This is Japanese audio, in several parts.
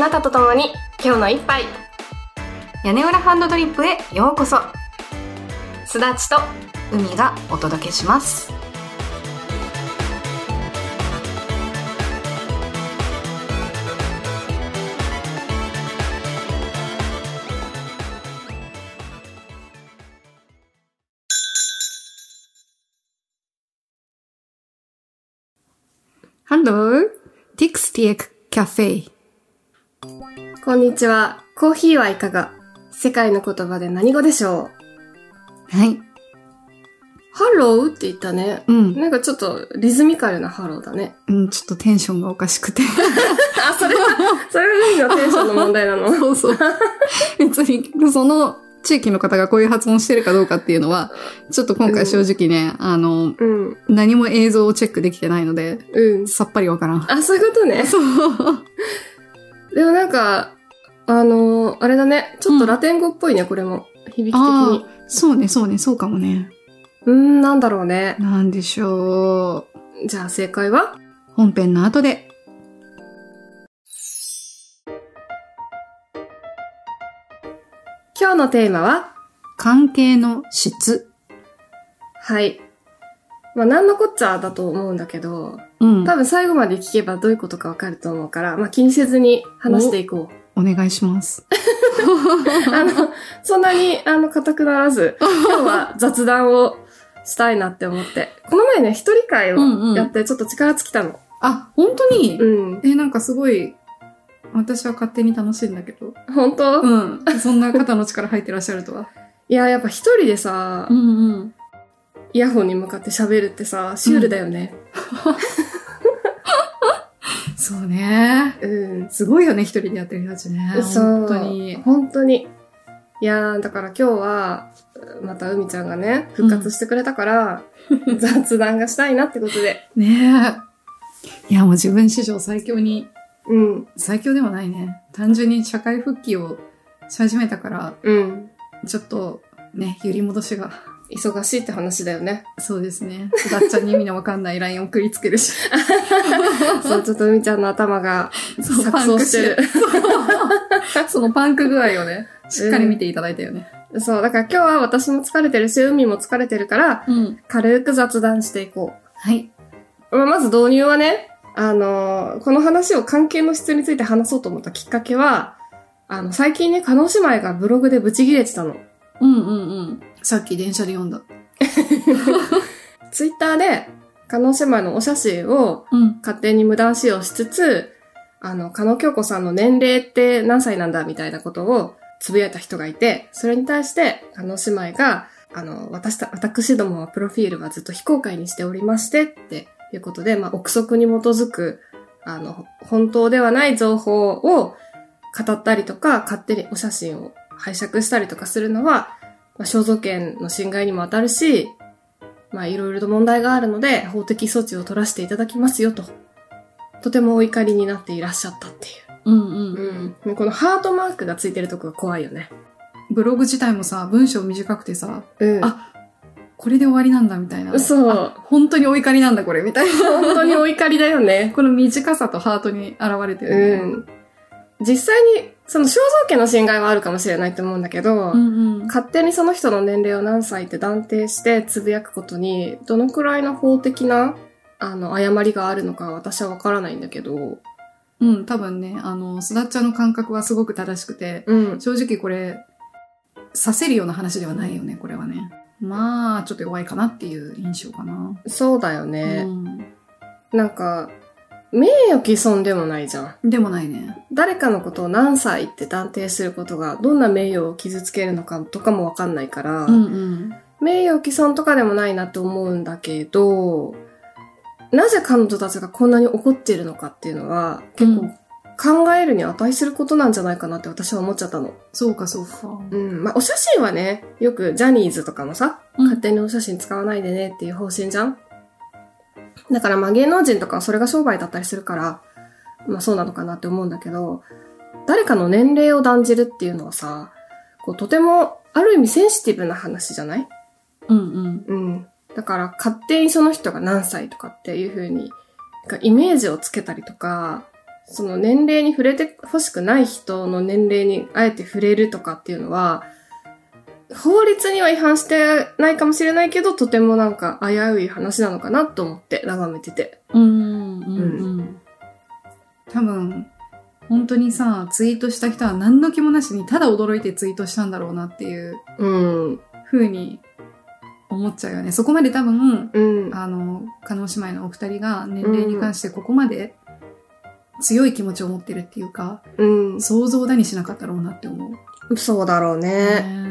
あなたと共に今日の一杯。屋根裏ハンドドリップへようこそ。すだちと海がお届けします。ハロー、ティクスティエクカフェ。こんにちはコーヒーはいかが？世界の言葉で何語でしょう？はい。ハローって言ったね。うん。なんかちょっとリズミカルなハローだね。うん、ちょっとテンションがおかしくて。あ、それは、それが海のテンションの問題なの。そうそう。別に、その地域の方がこういう発音してるかどうかっていうのは、ちょっと今回正直ね、あの、うん。何も映像をチェックできてないので、うん。さっぱりわからん。あ、そういうことね。そう。でもなんか、あのーあれだね。ちょっとラテン語っぽいね、これも。響き的あに。あ、そうね、そうね、そうかもね。うーん、なんだろうね。なんでしょう。じゃあ正解は？本編の後で。今日のテーマは？関係の質。はい。まあ、なんのこっちゃだと思うんだけど、うん。多分最後まで聞けばどういうことかわかると思うから、まあ、気にせずに話していこう。お願いします。あの、そんなに、あの、硬くならず、今日は雑談をしたいなって思って。この前ね、一人会をうんうんやって、ちょっと力尽きたの。あ、本当に、うん。え、なんかすごい、私は勝手に楽しいんだけど。本当、うん。そんな肩の力入ってらっしゃるとは。いや、やっぱ一人でさ、んうん。イヤホンに向かって喋るってさ、シュールだよね。そうね。うん。すごいよね、一人でやってる人たちね。本当に。本当に。いやー、だから今日は、また海ちゃんがね、復活してくれたから、雑談がしたいなってことで。ねえ。いや、もう自分史上最強に、うん。最強ではないね。単純に社会復帰をし始めたから、うん。ちょっと、ね、揺り戻しが。忙しいって話だよね。そうですね。すだっちゃんに意味のわかんない LINE 送りつけるし。そう、ちょっと海ちゃんの頭が錯綜してる。そのパンク具合をね、しっかり見ていただいたよね。そう、だから今日は私も疲れてるし、海も疲れてるから、うん。軽く雑談していこはい。う。まあまず導入はね、あのーこの話を関係の質について話そうと思ったきっかけは、あの、最近ね、カノ姉妹がブログでブチギレてたの。うんうんうん。さっき電車で読んだ。ツイッターで、カノ姉妹のお写真を。勝手に無断使用しつつ、あの、加納京子さんの年齢って何歳なんだみたいなことをつぶやいた人がいて、それに対して、加納姉妹が、あの、私た、私どもはプロフィールはずっと非公開にしておりましてっていうことで、まあ、憶測に基づく、あの、本当ではない情報を語ったりとか、勝手にお写真を拝借したりとかするのは、まあ、肖像権の侵害にも当たるし、まあ、いろいろと問題があるので、法的措置を取らせていただきますよと。とてもお怒りになっていらっしゃったっていうんうん。う。うん。このハートマークがついてるとこが怖いよね。ブログ自体もさ、文章短くてさ、うん。あこれで終わりなんだみたいな。そうあ本当にお怒りなんだこれみたいな。本当にお怒りだよね。この短さとハートに現れてる、ね。うん。実際に、その肖像権の侵害はあるかもしれないと思うんだけど、うんうん。勝手にその人の年齢を何歳って断定してつぶやくことに、どのくらいの法的な、あの、誤りがあるのか私はわからないんだけど、うん、多分ね、あの、すだっちゃんの感覚はすごく正しくて、うん。正直これ、させるような話ではないよね、これはね。まあ、ちょっと弱いかなっていう印象かな。そうだよね。うん。なんか、名誉毀損でもないじゃん。でもないね。誰かのことを何歳って断定することがどんな名誉を傷つけるのかとかもわかんないから、うんうん。名誉毀損とかでもないなって思うんだけど、なぜ彼女たちがこんなに怒っているのかっていうのは結構考えるに値することなんじゃないかなって私は思っちゃったの。そうか、そうか。うん。まあ、お写真はね、よくジャニーズとかもさ、うん勝手にお写真使わないでねっていう方針じゃんだからまあ芸能人とかはそれが商売だったりするから、まあそうなのかなって思うんだけど、誰かの年齢を断じるっていうのはさ、こうとてもある意味センシティブな話じゃない？うんうん。うん。だから勝手にその人が何歳とかっていう風に、なんかイメージをつけたりとか、その年齢に触れて欲しくない人の年齢にあえて触れるとかっていうのは、法律には違反してないかもしれないけど、とてもなんか危うい話なのかなと思って眺めてて。うん、うん、うん。多分、本当にさ、ツイートした人は何の気もなしにただ驚いてツイートしたんだろうなっていううん。風に思っちゃうよね。そこまで多分、うん。あの、加納姉妹のお二人が年齢に関してここまで強い気持ちを持ってるっていうか、うん。想像だにしなかったろうなって思う。そうだろうね。ね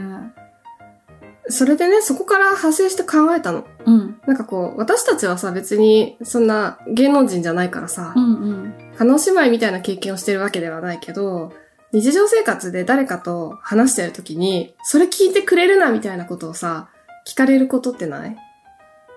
それでね、そこから派生して考えたの。うん。なんかこう、私たちはさ、別に、そんな芸能人じゃないからさ、うんうん。加納姉妹みたいな経験をしてるわけではないけど、日常生活で誰かと話してるときに、それ聞いてくれるなみたいなことをさ、聞かれることってない？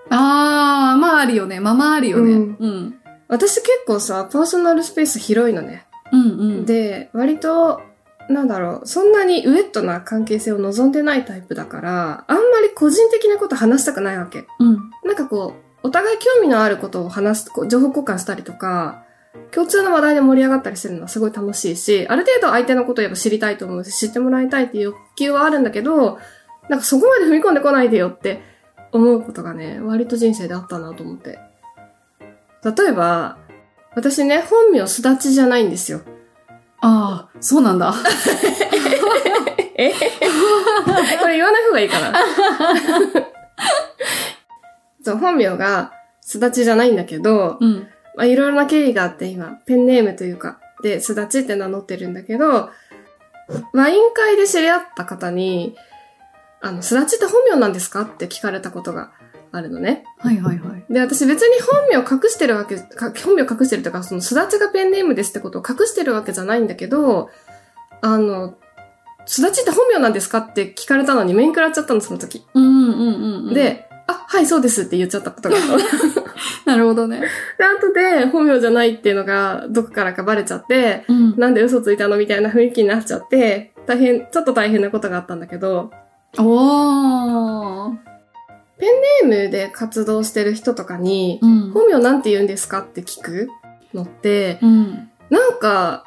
あー、まああるよね。まあまああるよね。ううんん。うん私結構さ、パーソナルスペース広いのね。うん。で、割と、なんだろう、そんなにウェットな関係性を望んでないタイプだから、あんまり個人的なこと話したくないわけ。うん。なんかこう、お互い興味のあることを話す、こう情報交換したりとか、共通の話題で盛り上がったりするのはすごい楽しいし、ある程度相手のことをやっぱ知りたいと思うし、知ってもらいたいっていう欲求はあるんだけど、なんかそこまで踏み込んでこないでよって思うことがね、割と人生であったなと思って。例えば、私ね、本名すだちじゃないんですよ。あー、そうなんだ。え？これ言わない方がいいかな そう、本名がすだちじゃないんだけど、うん。まあ、いろいろな経緯があって今、ペンネームというか、で、すだちって名乗ってるんだけど、ワイン会で知り合った方に、あの、すだちって本名なんですか？って聞かれたことがあるのね。はいはいはい。で、私別に本名隠してるわけ、か本名隠してるとか、そのすだちがペンネームですってことを隠してるわけじゃないんだけど、あの、すだちって本名なんですかって聞かれたのに面食らっちゃったの、その時。うんうんうんうん。、で、あ、はい、そうですって言っちゃったことがあった なるほどね。後で本名じゃないっていうのがどこからかバレちゃって、うん。なんで嘘ついたのみたいな雰囲気になっちゃって、大変、ちょっと大変なことがあったんだけど、おー。ネームで活動してる人とかに、うん。本名なんて言うんですかって聞くのって、うん。なんか、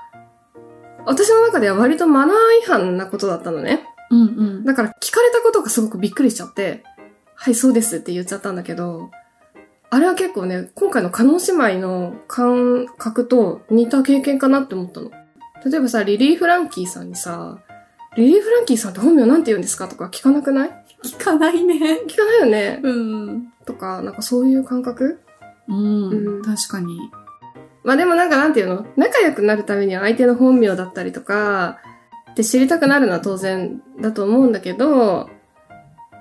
私の中では割とマナー違反なことだったのね。うんうん。だから聞かれたことがすごくびっくりしちゃって、はい、そうですって言っちゃったんだけど、あれは結構ね、今回の叶姉妹の感覚と似た経験かなって思ったの。例えばさ、リリー・フランキーさんにさ、リリー・フランキーさんって本名なんて言うんですか？とか聞かなくない？聞かないね。聞かないよね。うん。とか、なんかそういう感覚？うん。うん確かに。まあでもなんかなんていうの？仲良くなるためには相手の本名だったりとか、って知りたくなるのは当然だと思うんだけど、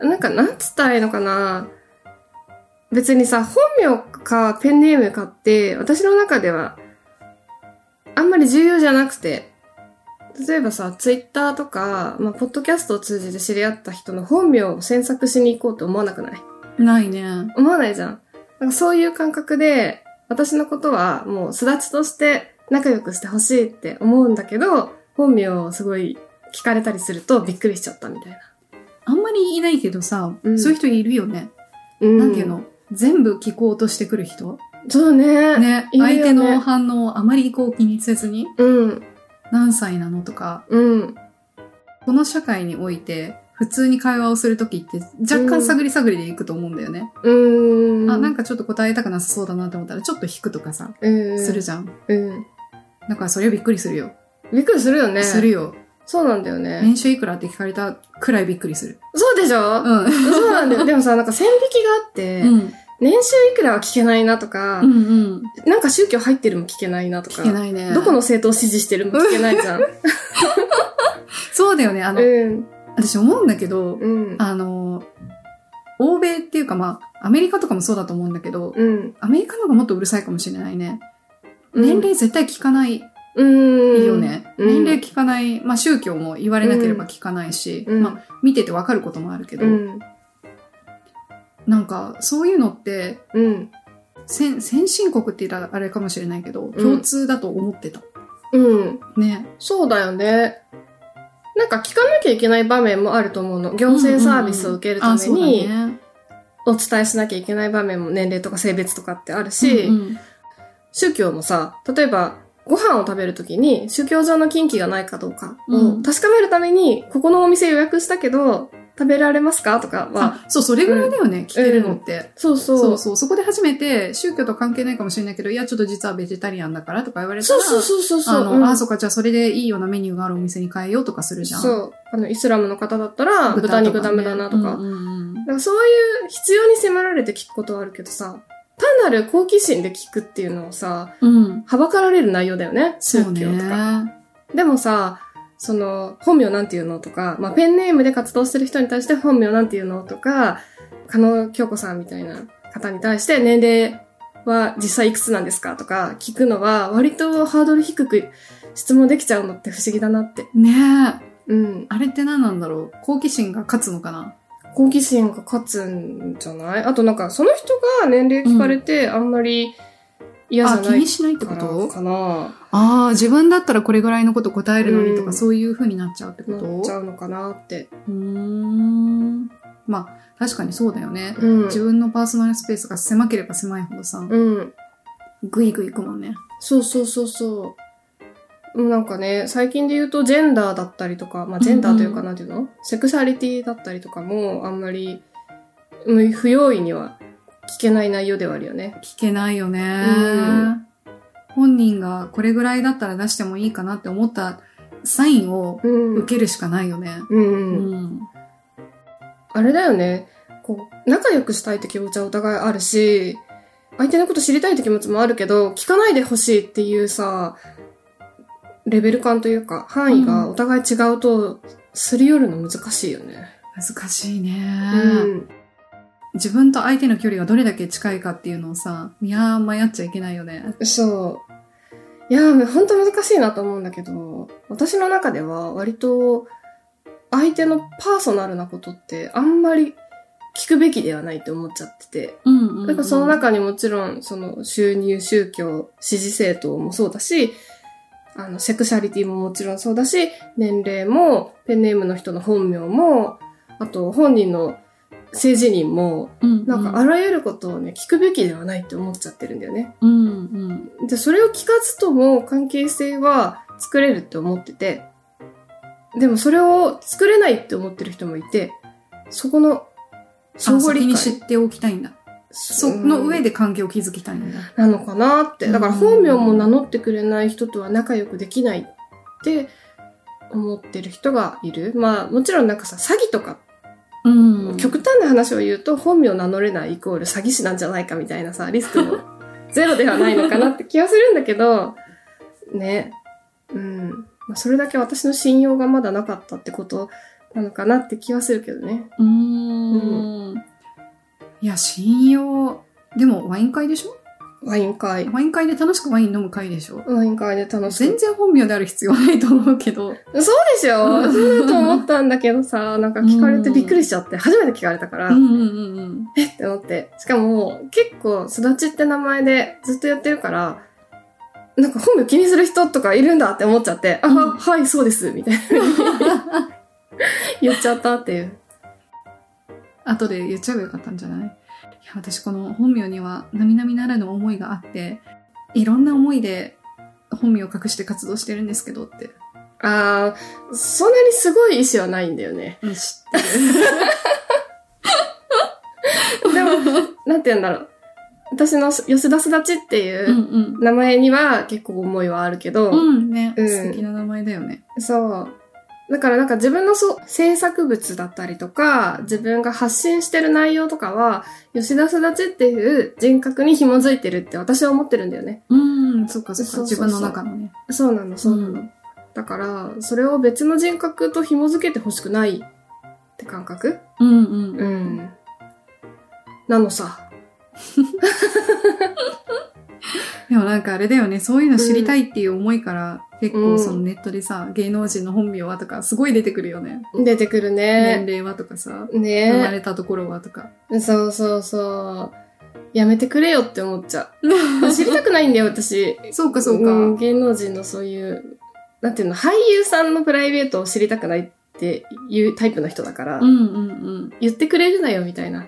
なんかなんつったらいいのかな？別にさ、本名かペンネームかって私の中ではあんまり重要じゃなくて、例えばさ、ツイッターとか、まあ、ポッドキャストを通じて知り合った人の本名を詮索しに行こうと思わなくない？ないね。思わないじゃん。なんかそういう感覚で、私のことはもうすだちとして仲良くしてほしいって思うんだけど、本名をすごい聞かれたりするとびっくりしちゃったみたいな。あんまりいないけどさ、うんそういう人いるよね。うんなんていうの？全部聞こうとしてくる人？そうね。ね。いるよね相手の反応をあまりこう気にせずに、うん。何歳なのとか、うん。この社会において、普通に会話をするときって若干探り探りでいくと思うんだよね。うーん。あ、なんかちょっと答えたくなさそうだなって思ったらちょっと引くとかさ、うん、するじゃん。うん。だからそれはびっくりするよ。びっくりするよね。するよ。そうなんだよね。年収いくらって聞かれたくらいびっくりする。そうでしょ、うん。そうなんだよ。でもさ、なんか線引きがあって、うん。年収いくらは聞けないなとか、うんうん。なんか宗教入ってるも聞けないなとか。聞けないね。どこの政党を支持してるも聞けないじゃん。そうだよね。あの、うん。私思うんだけど、うん。あの、欧米っていうかまあ、アメリカとかもそうだと思うんだけど、うん。アメリカの方がもっとうるさいかもしれないね。年齢絶対聞かないうん。よね。うん年齢聞かない、まあ宗教も言われなければ聞かないし、うんまあ見ててわかることもあるけど、うん。なんかそういうのって、うん。先先進国って言ったらあれかもしれないけど、ん共通だと思ってた。うん。ね。そうだよね。なんか聞かなきゃいけない場面もあると思うの。行政サービスを受けるために、ねお伝えしなきゃいけない場面も年齢とか性別とかってあるし、うんうん宗教もさ、例えば、ご飯を食べるときに宗教上の禁忌がないかどうかうんを確かめるために、ここのお店予約したけど、食べられますか？とかは、あ、そう、それぐらいだよね、聞けるのって。そうそう。そうそう。そこで初めて、宗教と関係ないかもしれないけど、いや、ちょっと実はベジタリアンだからとか言われたら、そうそうそうそうそう。あの、うんあ、そっか、じゃあそれでいいようなメニューがあるお店に変えようとかするじゃん。そう。あの、イスラムの方だったら、豚肉ダメだなとか。うんうんうんだからそういう必要に迫られて聞くことはあるけどさ、単なる好奇心で聞くっていうのはさ、うん。はばかられる内容だよね。宗そう教とか。ね。でもさ、その、本名なんていうのとか、まあ、ペンネームで活動してる人に対して本名なんていうのとか、加納京子さんみたいな方に対して年齢は実際いくつなんですかとか聞くのは割とハードル低く質問できちゃうのって不思議だなって。ねえ。うん。あれって何なんだろう？好奇心が勝つのかな？好奇心が勝つんじゃない？あとなんかその人が年齢聞かれてあんまり嫌じゃあ、気ないにしないってこと？かな。ああ、自分だったらこれぐらいのこと答えるのにとか、うんそういう風になっちゃうってこなとっちゃうのかなって。うーん。まあ、確かにそうだよね。うん。自分のパーソナルスペースが狭ければ狭いほどさ、うん。ぐいぐいいくもんね。そうそうそうそう。うんなんかね、最近で言うとジェンダーだったりとか、まあジェンダーというかうんなんていうの、セクシャリティだったりとかもあんまり、うん不用意には聞けない内容ではあるよね。聞けないよね、うん本人がこれぐらいだったら出してもいいかなって思ったサインをうん。受けるしかないよね。うん、ううん。ん。あれだよね。こう、仲良くしたいって気持ちはお互いあるし、相手のこと知りたいって気持ちもあるけど、聞かないでほしいっていうさ、レベル感というか、範囲がお互い違うと、すり寄るの難しいよね。難しいね、うん。自分と相手の距離がどれだけ近いかっていうのをさ、いやっちゃいけないよね。そう。いやー、ほんと難しいなと思うんだけど、私の中では割と、相手のパーソナルなことってあんまり聞くべきではないって思っちゃってて。うんうん、うん。だからその中にもちろん、その収入、宗教、支持政党もそうだし、あの、セクシャリティももちろんそうだし、年齢も、ペンネームの人の本名も、あと本人の政治人も、なんかあらゆることをね、聞くべきではないって思っちゃってるんだよね。うんうん。で、それを聞かずとも関係性は作れるって思ってて、でもそれを作れないって思ってる人もいて、そこの相互理解。知っておきたいんだ。その上で関係を築きたいんだ。なのかなって。だから本名も名乗ってくれない人とは仲良くできないって思ってる人がいる。まあもちろんなんかさ、詐欺とか、うん。極端な話を言うと本名名乗れないイコール詐欺師なんじゃないかみたいなさ、リスクも ゼロではないのかなって気はするんだけど、ね。うん。まあ、それだけ私の信用がまだなかったってことなのかなって気はするけどね。うーん。いや、信用。でも、ワイン会でしょ？ワイン会。ワイン会で楽しくワイン飲む会でしょ？ワイン会で楽しく全然本名である必要はないと思うけど。そうでしょ？そうだと思ったんだけどさ、なんか聞かれてびっくりしちゃって、初めて聞かれたから、うんうんうんうん。え？って思って。しかも、結構、すだちって名前でずっとやってるから、なんか本名気にする人とかいるんだって思っちゃって、あ、うんはい、そうです、みたいな。言っちゃったっていう。後で言っちゃえばよかったんじゃない？いや、私この本名には並々ならぬ思いがあって、いろんな思いで本名を隠して活動してるんですけどって。あー、そんなにすごい意志はないんだよね。うん、知ってる。でも、なんて言うんだろう。私の吉田すだちっていうんう名前には結構思いはあるけど、うん。うん、ね、うん素敵な名前だよね。そう。だからなんか自分のそう制作物だったりとか、自分が発信してる内容とかは、吉田すだちっていう人格に紐づいてるって私は思ってるんだよね。うん、そっかそっか。自分の中のね。そうなの、そうなの。うんだから、それを別の人格と紐づけてほしくないって感覚？うんうん。うん。なのさ。でもなんかあれだよね、そういうの知りたいっていう思いから、結うん構そのネットでさ、芸能人の本名はとか、すごい出てくるよね。出てくる年ね。齢はとかさ、生まねれたところはとか。そうそうそう。やめてくれよって思っちゃう。知りたくないんだよ、私。そうかそうか。ん芸能人のそういう、なんていうの、俳優さんのプライベートを知りたくないっていうタイプの人だから、うんうんうん。言ってくれるなよ、みたいな。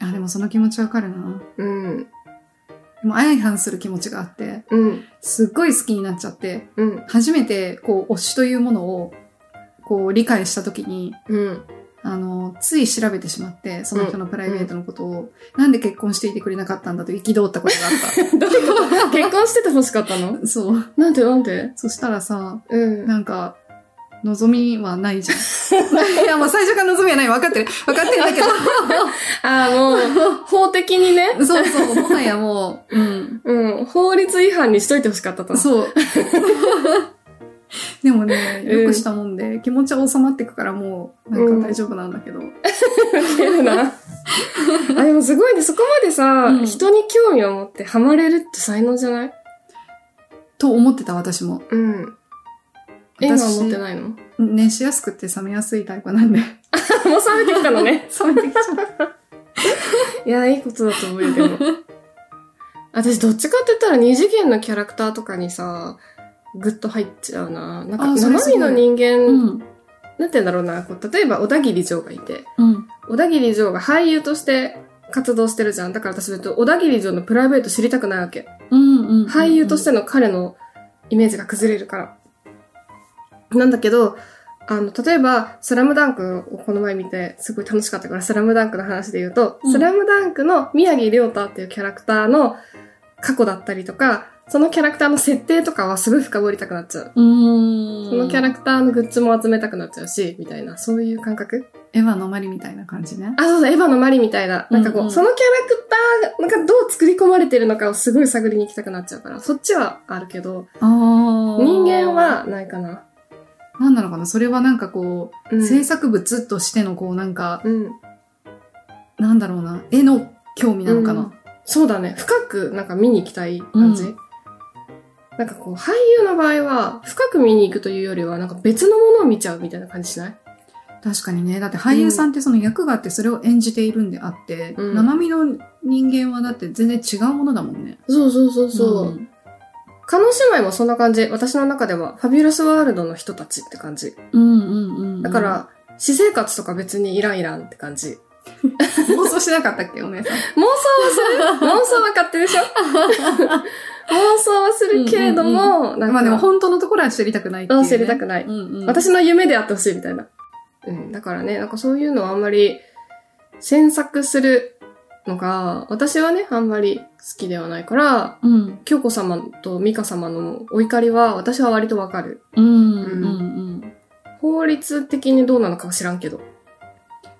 あ、でもその気持ちわかるな。うん。もう相反する気持ちがあって、うん。すっごい好きになっちゃって、うん。初めてこう推しというものをこう理解したときに、うん。あの、つい調べてしまって、その人のプライベートのことを、なんで結婚していてくれなかったんだと憤ったことがあ どういうこと？結婚してて欲しかったの？った。そう。なんでなんで？そしたらさ、うん。なんか、望みはないじゃん。いや、もう最初から望みはない。分かってる。分かってるんだけど。ああ、もう、法的にね。そうそう、もはやもう、うん。うん。法律違反にしといて欲しかったと。そう。でもね、よくしたもんで、気持ちは収まってくからもう、なんか大丈夫なんだけど。ウケるな。あ、でもすごいね。そこまでさ、うん人に興味を持ってハマれるって才能じゃない？と思ってた私も。うん。今は私思ってないの？も熱しやすくて冷めやすいタイプなんで。う冷めてきたのね。冷めてきちゃう。いや、いいことだと思うよ、でも。私、どっちかって言ったら二次元のキャラクターとかにさ、ぐっと入っちゃうな。なんか、生身の人間、うん。なんて言うんだろうな。こう例えば、小田切城がいて、うん。小田切城が俳優として活動してるじゃん。だから私は小田切城のプライベート知りたくないわけ。うんうん。俳優としての彼のイメージが崩れるから。なんだけど、あの、例えば、スラムダンクをこの前見て、すごい楽しかったから、スラムダンクの話で言うと、うんスラムダンクの宮城亮太っていうキャラクターの過去だったりとか、そのキャラクターの設定とかはすごい深掘りたくなっちゃう。う。そのキャラクターのグッズも集めたくなっちゃうし、みたいな、そういう感覚？エヴァのマリみたいな感じね。あ、そうそう、エヴァのマリみたいな。なんかこう、うんうんそのキャラクターが、なんかどう作り込まれてるのかをすごい探りに行きたくなっちゃうから、そっちはあるけど。人間、はないかな。なんなのかなそれはなんかこう、うん制作物としてのこうなんか、うん。なんだろうな、絵の興味なのかな、そうだね。深くなんか見に行きたい感じ。うんなんかこう、俳優の場合は、深く見に行くというよりは、なんか別のものを見ちゃうみたいな感じしない？確かにね。だって俳優さんってその役があってそれを演じているんであって、うん生身の人間はだって全然違うものだもんね。そうそうそうそう。んカノ姉妹もそんな感じ。私の中では、ファビュラスワールドの人たちって感じ。うんうんうんうん。だか、ら、私生活とか別にいらんいらんって感じ。妄想しなかったっけ？お姉さん。妄想はする妄想は勝手でしょ？妄想はするけれども、なんか、まあでも本当のところは知りたくないっていう、うんね。知りたくない。うんうん、私の夢であってほしいみたいな。うん。だからね、なんかそういうのはあんまり、詮索するのが、私はね、あんまり好きではないから、うん。京子様と美香様のお怒りは、私は割とわかる。うんうんうん。法律的にどうなのかは知らんけど。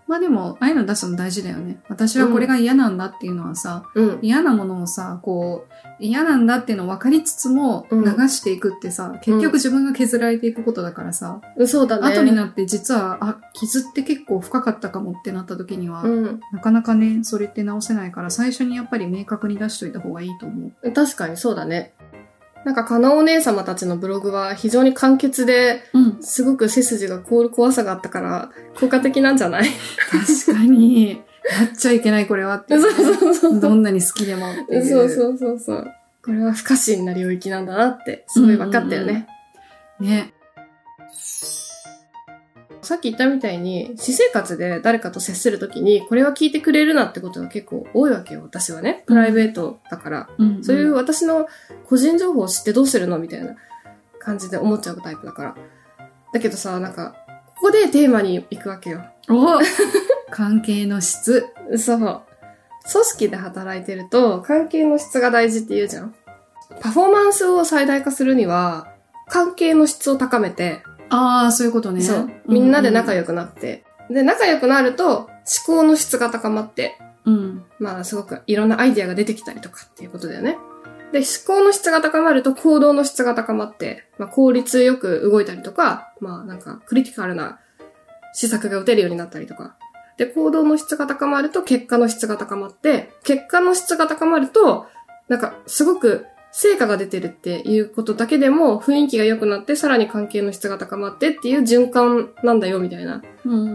まあでも、ああいうの出すの大事だよね。私はこれが嫌なんだっていうのはさ、うん。嫌なものをさ、こう、嫌なんだっていうのを分かりつつもうん流していくってさ、結局自分が削られていくことだからさ、そうだね。後になって実は、あ、傷って結構深かったかもってなった時には、うん。なかなかね、それって直せないから、最初にやっぱり明確に出しといた方がいいと思う。確かにそうだね。なんか、かなお姉様たちのブログは非常に簡潔で、うん。すごく背筋が凍る怖さがあったから、効果的なんじゃない？確かに、やっちゃいけないこれはってそうね、そうそう。どんなに好きでもっていう。そうそうそうそう。これは不可侵な領域なんだなって、すごい分かったよね。ね。さっき言ったみたいに、私生活で誰かと接するときに、これは聞いてくれるなってことが結構多いわけよ、私はね。プライベートだから。うんそういう私の個人情報を知ってどうするのみたいな感じで思っちゃうタイプだから。だけどさ、なんか、ここでテーマに行くわけよ。お関係の質。そう。組織で働いてると、関係の質が大事って言うじゃん。パフォーマンスを最大化するには、関係の質を高めて、ああ、そういうことね。そう。みんなで仲良良くなって。で、仲良くなると、思考の質が高まって、うん。まあ、すごくいろんなアイデアが出てきたりとかっていうことだよね。で、思考の質が高まると行動の質が高まって、まあ、効率よく動いたりとか、まあ、なんか、クリティカルな施策が打てるようになったりとか。で、行動の質が高まると結果の質が高まって、結果の質が高まると、なんか、すごく成果が出てるっていうことだけでも雰囲気が良くなって、さらに関係の質が高まってっていう循環なんだよ、みたいな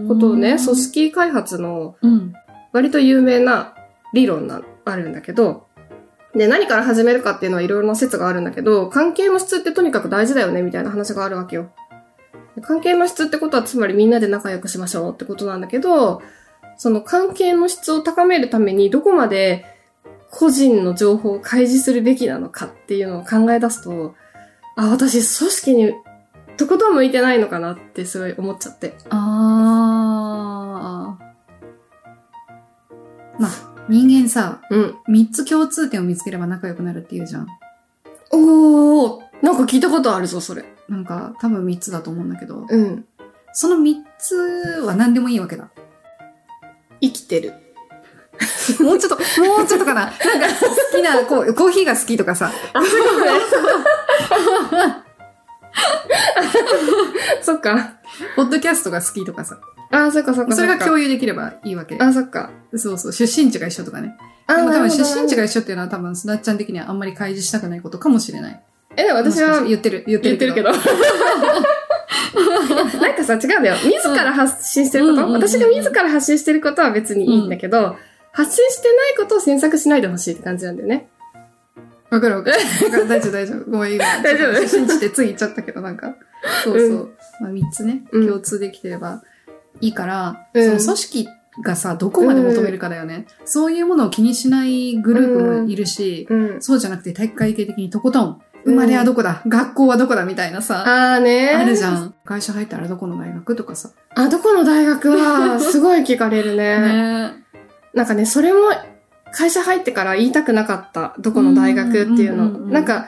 ことをね、組織開発のうん。割と有名な理論があるんだけど、で、何から始めるかっていうのはいろいろな説があるんだけど、関係の質ってとにかく大事だよね、みたいな話があるわけよ。関係の質ってことはつまりみんなで仲良くしましょうってことなんだけど、その関係の質を高めるためにどこまで個人の情報を開示するべきなのかっていうのを考え出すと、あ、私組織にとことん向いてないのかなってすごい思っちゃって。あー。まあ、人間さ、うん。三つ共通点を見つければ仲良くなるっていうじゃん。おー、なんか聞いたことあるぞ、それ。なんか、多分三つだと思うんだけど、うん。その三つは何でもいいわけだ。生きてる。もうちょっと、もうちょっとかな。なんか、好きな、こう、コーヒーが好きとかさ。そっか。ポッドキャストが好きとかさ。あ、そっかそっかそれが有共有できればいいわけ。あ、そっか。そうそう、出身地が一緒とかね。あ、でも多分出身地が一緒っていうのは多分、すなっちゃん的にはあんまり開示したくないことかもしれない。え、でも私は言ってる、言ってるけど。なんかさ、違うんだよ。自ら発信してること、私が自ら発信してることは別にいいんだけど、発信してないことを詮索しないでほしいって感じなんだよね。わかるわかる。わかる大丈夫大丈夫。ごめん、今。大丈夫？出身地ってつい言っちゃったけど、なんか。そうそう。うまあ、三つね、うん共通できてればいいから、うんその組織がさ、どこまで求めるかだよね。そういうものを気にしないグループもいるし、うん。そうじゃなくて体育会系的にとことん、生まれはどこだ、学校はどこだ？みたいなさ、あーねあるじゃん。会社入ったらどこの大学とかさ。あ、どこの大学は、すごい聞かれるね。ねなんかね、それも、会社入ってから言いたくなかった。どこの大学っていうの。なんか、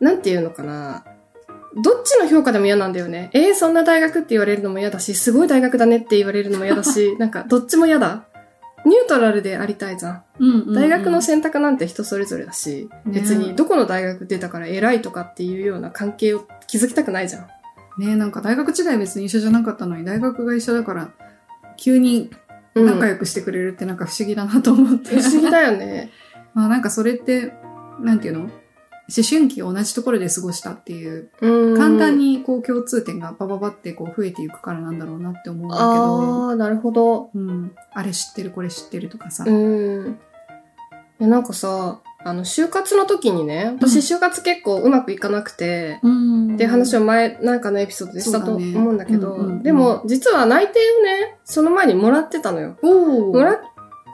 なんていうのかな。どっちの評価でも嫌なんだよね。えー、そんな大学って言われるのも嫌だし、すごい大学だねって言われるのも嫌だし、なんか、どっちも嫌だ。ニュートラルでありたいじゃん。大学の選択なんて人それぞれだし、ね別にどこの大学出たから偉いとかっていうような関係を築きたくないじゃん。ねなんか大学違い別に一緒じゃなかったのに、大学が一緒だから、急にうん。仲良くしてくれるってなんか不思議だなと思って。不思議だよね。まあなんかそれって、なんていうの？思春期を同じところで過ごしたっていう、うん。簡単。にこう共通点がバババってこう増えていくからなんだろうなって思うんだけど、あー、なるほど。うん、あれ知ってるこれ知ってるとかさ。うん。いや、なんかさ、あの、就活の時にね、私就活結構うまくいかなくて、うんっていう話を前、なんかのエピソードでしたと思うんだけど、うんうんうんでも、実は内定をね、その前にもらってたのよ。おもらっ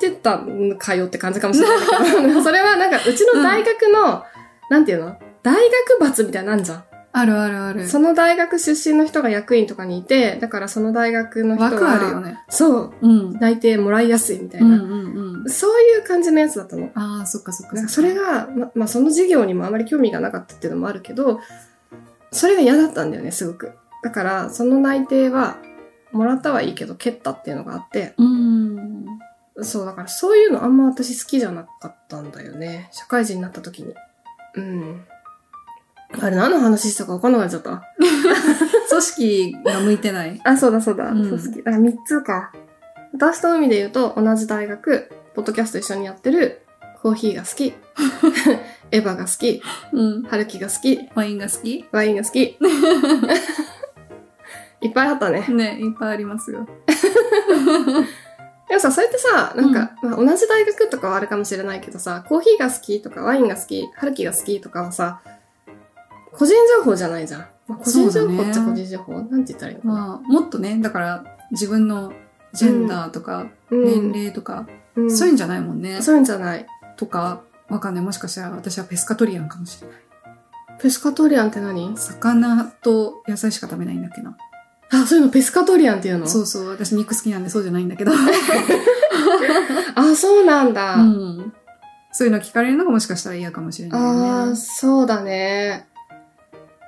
てたんかよって感じかもしれないけど、それはなんか、うちの大学の、なんていうの？大学罰みたいなんじゃん。あるあるある。その大学出身の人が役員とかにいて、だからその大学の人は、枠あるよね。そう、うん。内定もらいやすいみたいうんうな、んうん。そういう感じのやつだったの。ああ、そっかそっかなんかっか。それが、ま、まあ、その授業にもあまり興味がなかったっていうのもあるけど、それが嫌だったんだよね、すごく。だから、その内定は、もらったはいいけど、蹴ったっていうのがあって、うん。そう、だからそういうのあんま私好きじゃなかったんだよね。社会人になった時に。うん。あれ何の話したか分かんなくなっちゃった。組織が向いてない。あ、そうだそうだ。うんそう好き。だから3つか。私と海で言うと、同じ大学、ポッドキャスト一緒にやってる、コーヒーが好き、エヴァが好き、うん。春樹が好き、ワインが好きワインが好き。いっぱいあったね。ね、いっぱいありますよ。でもさ、そうやってさ、なんか、まあ、同じ大学とかはあるかもしれないけどさ、コーヒーが好きとか、ワインが好き、春樹が好きとかはさ、個人情報じゃないじゃん。まあ、個人情報っちゃ個人情報、なんて言ったらいいのかな？まあ、もっとね、だから、自分のジェンダーとか、うん年齢とか、うんそういうんじゃないもんね。そういうんじゃない。とか、わかんない。もしかしたら私はペスカトリアンかもしれない。ペスカトリアンって何？魚と野菜しか食べないんだっけな。あ、そういうのペスカトリアンっていうの？そうそう。私肉好きなんでそうじゃないんだけど。あ、そうなんだ。うん。そういうの聞かれるのがもしかしたら嫌かもしれないあよあ、ね。そうだね。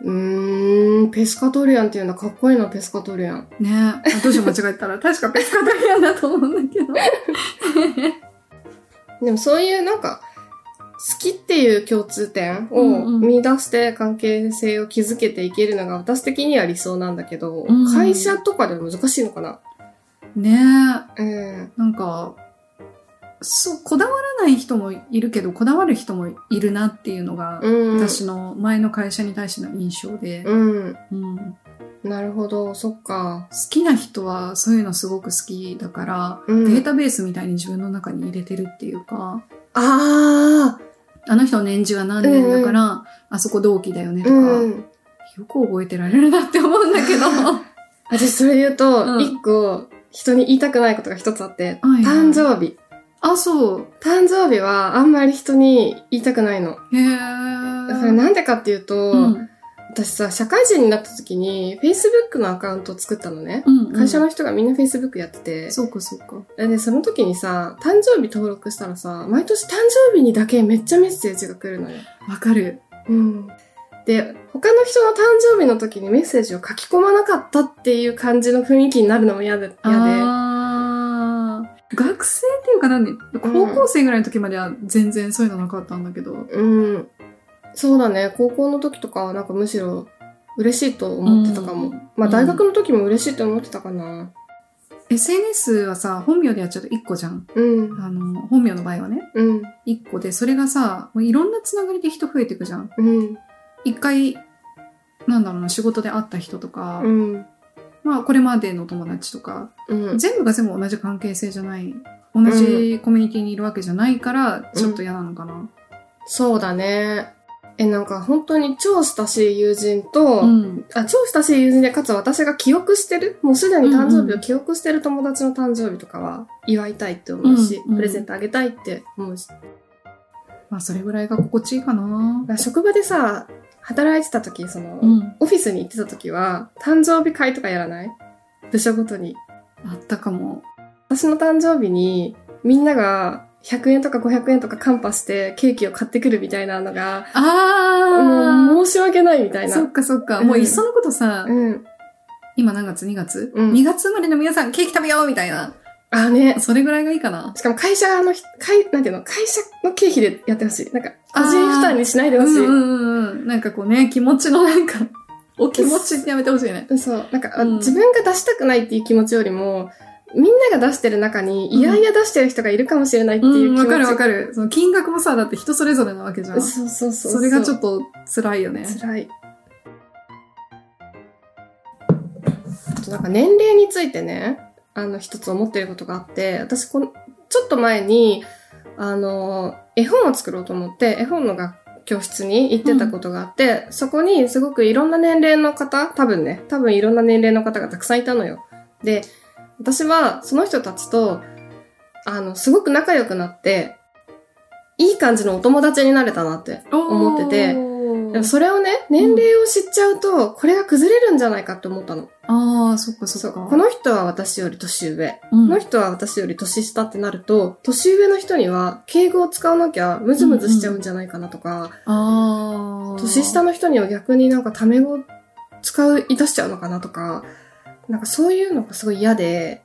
うーん、ペスカトリアンっていうのはかっこいいな、ペスカトリアン。ねあどうしよう間違えたら。確かペスカトリアンだと思うんだけど。でもそういうなんか、好きっていう共通点を見出して関係性を築けていけるのが私的には理想なんだけど、うん会社とかでも難しいのかな？ねうん。なんか、そう、こだわらない人もいるけど、こだわる人もいるなっていうのが、うん。私の前の会社に対しての印象で、うん。うんなるほど、そっか。好きな人はそういうのすごく好きだから、うんデータベースみたいに自分の中に入れてるっていうか、ああの人の年次は何年だから、あそこ同期だよねあ、とか、うん。よく覚えてられるなって思うんだけど。私それ言うと、うん一個、人に言いたくないことが一つあって、はいはい誕生日。あ、そう。誕生日はあんまり人に言いたくないの。へえ。それなんでかっていうと、うん。私さ、社会人になった時に Facebook のアカウントを作ったのね。うん、会社の人がみんな Facebook やってて。そうか、そうか。で、その時にさ、誕生日登録したらさ、毎年誕生日にだけめっちゃメッセージが来るのよ。わかる。うん。で、他の人の誕生日の時にメッセージを書き込まなかったっていう感じの雰囲気になるのも嫌で、嫌で。学生っていうか何？高校生ぐらいの時までは全然そういうのなかったんだけど。うん。そうだね。高校の時とかはなんかむしろ嬉しいと思ってたかも。うんまあ大学の時も嬉しいと思ってたかな。SNS はさ、本名でやっちゃうと1個じゃん。うん。あの、本名の場合はね。うん。1個で、それがさ、もういろんなつながりで人増えていくじゃん。うん。一回、なんだろうな、仕事で会った人とか、うん。まあ、これまでの友達とか、うん。全部が全部同じ関係性じゃない、同じコミュニティにいるわけじゃないから、ちょっと嫌なのかな。そうだね。え、なんか本当に超親しい友人と、うん。あ超親しい友人で、かつ私が記憶してる、もうすでに誕生日を記憶してる友達の誕生日とかは祝いたいって思うし、うんうんプレゼントあげたいって思うし。だまあ、それぐらいが心地いいかな。職場でさ、働いてた時、その、うん。オフィスに行ってた時は、誕生日会とかやらない？部署ごとに。あったかも。私の誕生日に、みんなが100円とか500円とかカンパしてケーキを買ってくるみたいなのが、あもう申し訳ないみたいな。そっかそっか。うんもういっそのことさ、うん。今何月 ?2 月、うん ?2 月生まれの皆さんケーキ食べようみたいな。あね。それぐらいがいいかな。しかも会社のひ、会、なんていうの、会社の経費でやってほしい。なんか、個人負担にしないでほしい。うんうんうんうん。なんかこうね、気持ちのなんか、お気持ちってやめてほしいね。そう。なんか、あうん自分が出したくないっていう気持ちよりも、みんなが出してる中に、いやいや出してる人がいるかもしれないっていううん、気持ち。わかるわかる。その金額もさ、だって人それぞれなわけじゃん。そうそうそう。それがちょっとと辛いよね。辛い。あとなんか年齢についてね、あの、一つ思ってることがあって、私こん、ちょっと前に、あの、絵本を作ろうと思って、絵本の学教室に行ってたことがあって、そこにすごくいろんな年齢の方、多分ね、多分いろんな年齢の方がたくさんいたのよ。で、私はその人たちと、あの、すごく仲良くなって、いい感じのお友達になれたなって思っててでもそれをね、年齢を知っちゃうと、これが崩れるんじゃないかって思ったの。ああ、そっかそ。っか。この人は私より年上。うん、この人は私より年下ってなると、年上の人には敬語を使わなきゃムズムズしちゃうんじゃないかなとか、ああ。年下の人には逆になんかタメ語使い出しちゃうのかなとか、なんかそういうのがすごい嫌で、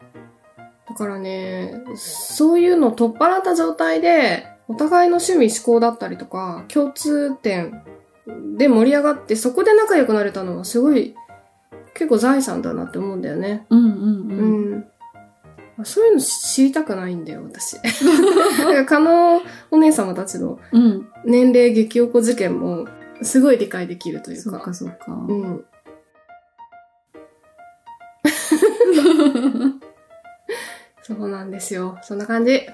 だからね、そういうのを取っ払った状態で、お互いの趣味思考だったりとか、共通点で盛り上がって、そこで仲良くなれたのはすごい、結構財産だなって思うんだよね。うんうんううん。ん。そういうの知りたくないんだよ、私。だから、加納お姉様たちのうん。年齢激おこ事件も、すごい理解できるというか。そっかそっか。うん。そうなんですよ。そんな感じ。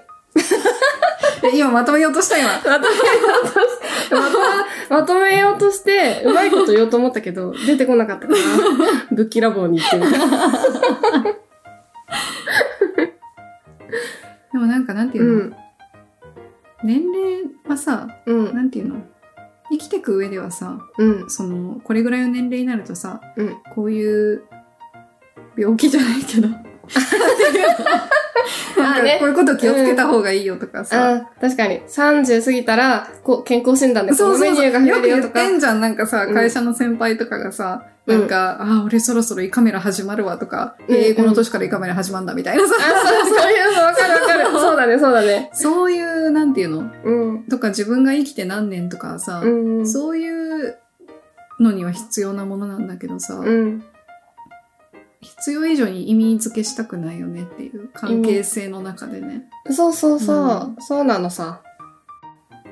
え今まとめようとした今。まとめようとして、まとまとめようとして、うまいこと言おうと思ったけど、出てこなかったから、ぶっきらぼうに行ってみた。でもなんかなんていううの、ん。年齢はさ、うん。なんていうの？生きてく上ではさ、うん。その、これぐらいの年齢になるとさ、うん。こういう病気じゃないけど。なんかねこういうこと気をつけた方がいいよとかさ。あ確かに。30過ぎたら、こう、健康診断でこそうそうそう。のメニューが増よく言えるよとか。ってんじゃん。なんかさ、うん会社の先輩とかがさ、うんなんか、ああ、俺そろそろ胃カメラ始まるわとか、うん英語の年から胃カメラ始まるんだみたいなさ。あ、そう、そういうのわかるわかる。そうだね、そうだね。そういう、なんていうの？うん。とか自分が生きて何年とかさ、うん。そういうのには必要なものなんだけどさ、うん。必要以上に意味付けしたくないよねっていう関係性の中でね。そうそうそう。そうなのさ。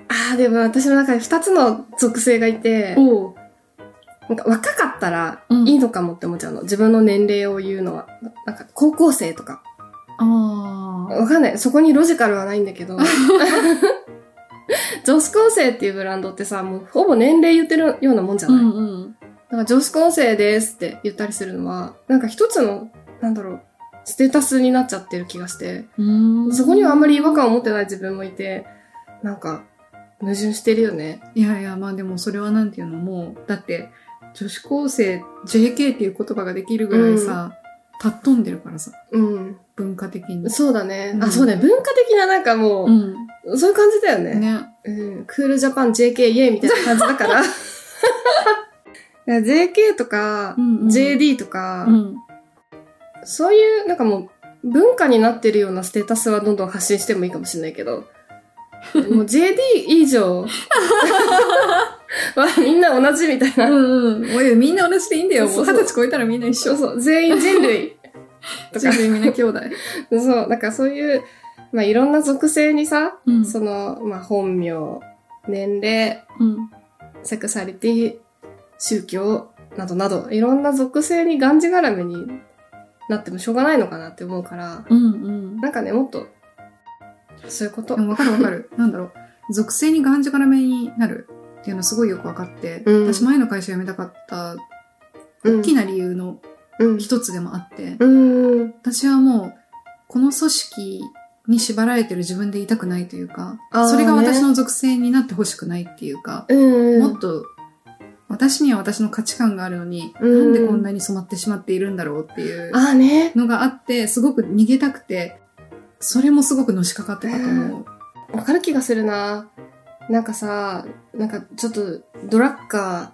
ああ、でも私の中で二つの属性がいて、なんか若かったらうんいいのかもって思っちゃうの。自分の年齢を言うのは。なんか高校生とか。ああ。わかんない。そこにロジカルはないんだけど。女子高生っていうブランドってさ、もうほぼ年齢言ってるようなもんじゃうない、んうん。だから女子高生ですって言ったりするのは、なんか一つの、なんだろう、ステータスになっちゃってる気がして、そこにはあんまり違和感を持ってない自分もいて、なんか、矛盾してるよね。いやいや、まあでもそれはなんていうのもう、だって、女子高生 JK っていう言葉ができるぐらいさ、たっ飛んでるからさ、うん。文化的に。そうだね。うんあ、そうね。文化的ななんかもう、うん。そういう感じだよね。ね。うん。クールジャパン JK イエーみたいな感じだから。JK とか、JD とか、うん。そういう、なんかもう、文化になってるようなステータスはどんどん発信してもいいかもしれないけど、もう JD 以上 はみんな同じみたいな。うんうん。おい、みんな同じでいいんだよ。もそう二十歳超えたらみんな一緒。そうそう、全員人類とか人。類みんな兄弟。そう、なんかそういう、まあいろんな属性にさ、うんその、まあ本名、年齢、うん。セクシャリティ、宗教などなど、いろんな属性にがんじがらめになってもしょうがないのかなって思うから、うんうん。なんかね、もっと、そういうことわかるわかる。なんだろう。属性にがんじがらめになるっていうのすごいよくわかって、うん私前の会社辞めたかったうん大きな理由のうん。一つでもあって、うん。私はもう、この組織に縛られてる自分でいたくないというか、あーそれがね私の属性になってほしくないっていうか、うん。もっと、私には私の価値観があるのに、うんなんでこんなに染まってしまっているんだろうっていう。のがあって、すごく逃げたくて、それもすごくのしかかってたと思う。わかる気がするな。なんかさ、なんかちょっとドラッカ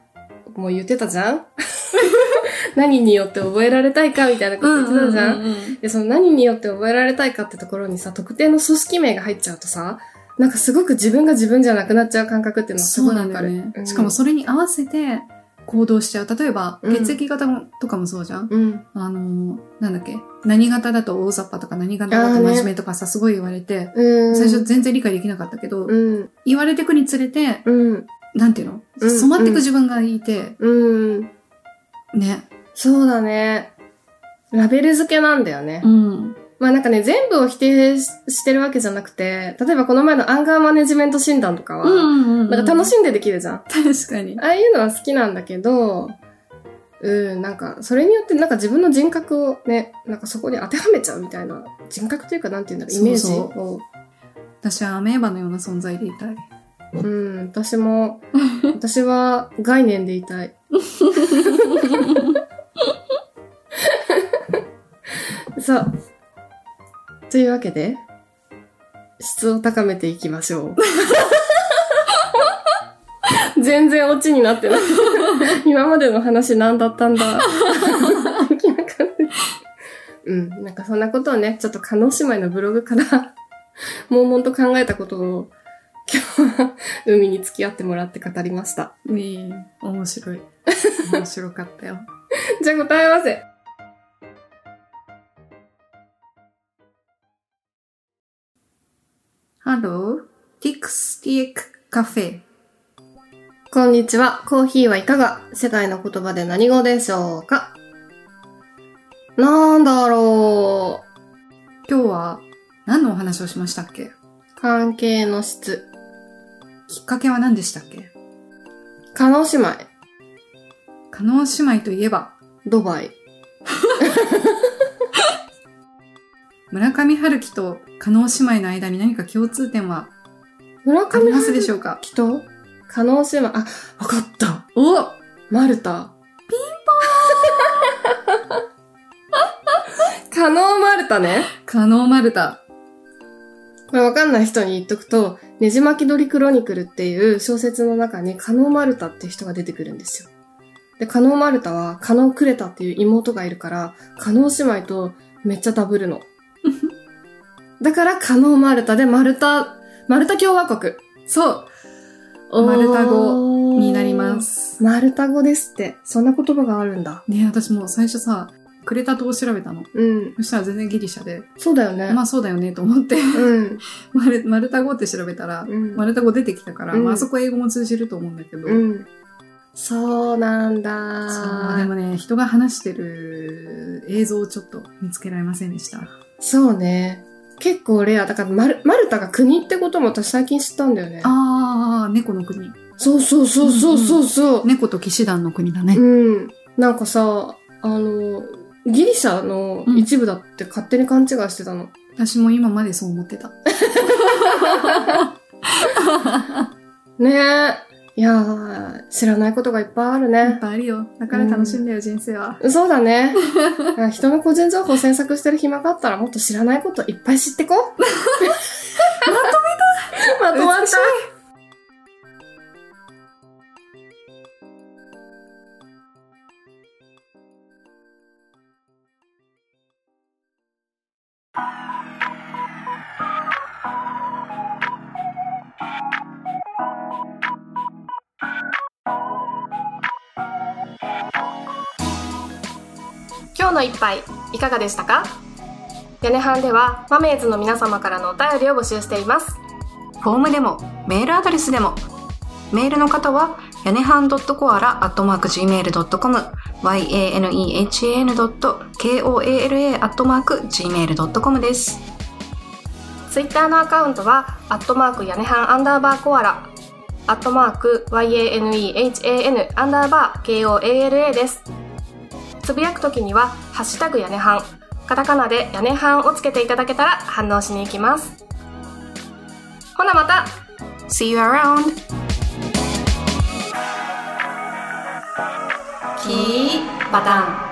ーも言ってたじゃん？何によって覚えられたいかみたいなこと言ってたじゃんで、その何によって覚えられたいかってところにさ、特定の組織名が入っちゃうとさ、なんかすごく自分が自分じゃなくなっちゃう感覚っていうのはすそうごいわかる。なんだよね。うんしかもそれに合わせて行動しちゃう。例えば、うん血液型とかもそうじゃん、うん。あのー、なんだっけ？何型だと大雑把とか何型だと真面目とかさ、すごい言われて、うん。最初全然理解できなかったけど、うん。言われてくにつれて、うん。なんていうの、うん染まってく自分がいて、うん。ね。そうだね。ラベル付けなんだよね。うん。まあなんかね、全部を否定ししてるわけじゃなくて、例えばこの前のアンガーマネジメント診断とかは、んなんか楽しんでできるじゃん。確かに。ああいうのは好きなんだけど、うん、なんか、それによってなんか自分の人格をね、なんかそこに当てはめちゃうみたいな、人格というかなんていうんだろう、イメージそうを。私はアメーバのような存在でいたい。うん、私も、私は概念でいたい。さあ、というわけで、質を高めていきましょう。全然オチになってない。今までの話何だったんだ。うん、なんかそんなことをね、ちょっと叶姉妹のブログから、悶々と考えたことを、今日は海に付き合ってもらって語りました。ねえ、面白い。面白かったよ。じゃあ答え合わせ。ハロー、ティクスティエクカフェ。こんにちは。コーヒーはいかが？世界の言葉で何語でしょうか？なんだろ今日は何のお話をしましたっけ？う。関係の質。きっかけは何でしたっけ？カノ姉妹。加納姉妹といえば、ドバイ。村上春樹と加納姉妹の間に何か共通点は村上ありますでしょうか？樹とカノ姉妹。あ、わかった。おマルタ。ピンポーンカノーマルタね。加納丸太。これわかんない人に言っとくと、ねじ巻き鳥クロニクルっていう小説の中にカノーマルタっていう人が出てくるんですよ。で、カノーマルタはカノークレタっていう妹がいるから、カノー姉妹とめっちゃダブるの。だからカノーマルタでマルタ、マルタ共和国。そうマルタ語になりま。す。マルタ語ですって。そんな言葉があるんだ。ね私もう最初さ、クレタ島を調べたの。うん。そしたら全然ギリシャで、そうだよね。まあそうだよねと思って、うん。マルマルタ語って調べたら、うんマルタ語出てきたから、うんまああそこ英語も通じると思うんだけど、うん。そうなんだ。そう、でもね、人が話してる映像をちょっと見つけられませんでした。そうね。結構レア。だからマル、マルタが国ってことも私最近知ったんだよね。あー、猫の国。そうそうそうそうそうそう。猫と騎士団の国だね。うん。なんかさ、あの、ギリシャの一部だって勝手に勘違いしてたの。私も今までそう思ってた。ねえ。いやー、知らないことがいっぱいあるいっね。ぱいあるよ。だから楽しんだよ、人生は。そうだね。人の個人情報詮索してる暇があったらもっと知らないこといっぱい知ってこう。まとめた まとまったの一杯いかがでしたか？屋根班ではマメーズの皆様からのお便りを募集していますフォームでもメールアドレスでもメールの方は屋根半 .coala.gmail.com yanehan.koala.gmail.com です。ツイッターのアカウントは、アットマーク屋根半アンダーバーコアラ、アットマーク yanehan アンダーバー koala です。つぶやくときには、ハッシュタグ屋根半、カタカナで屋根半をつけていただけたら反応しに行きます。ほなまた See you around! キーバタン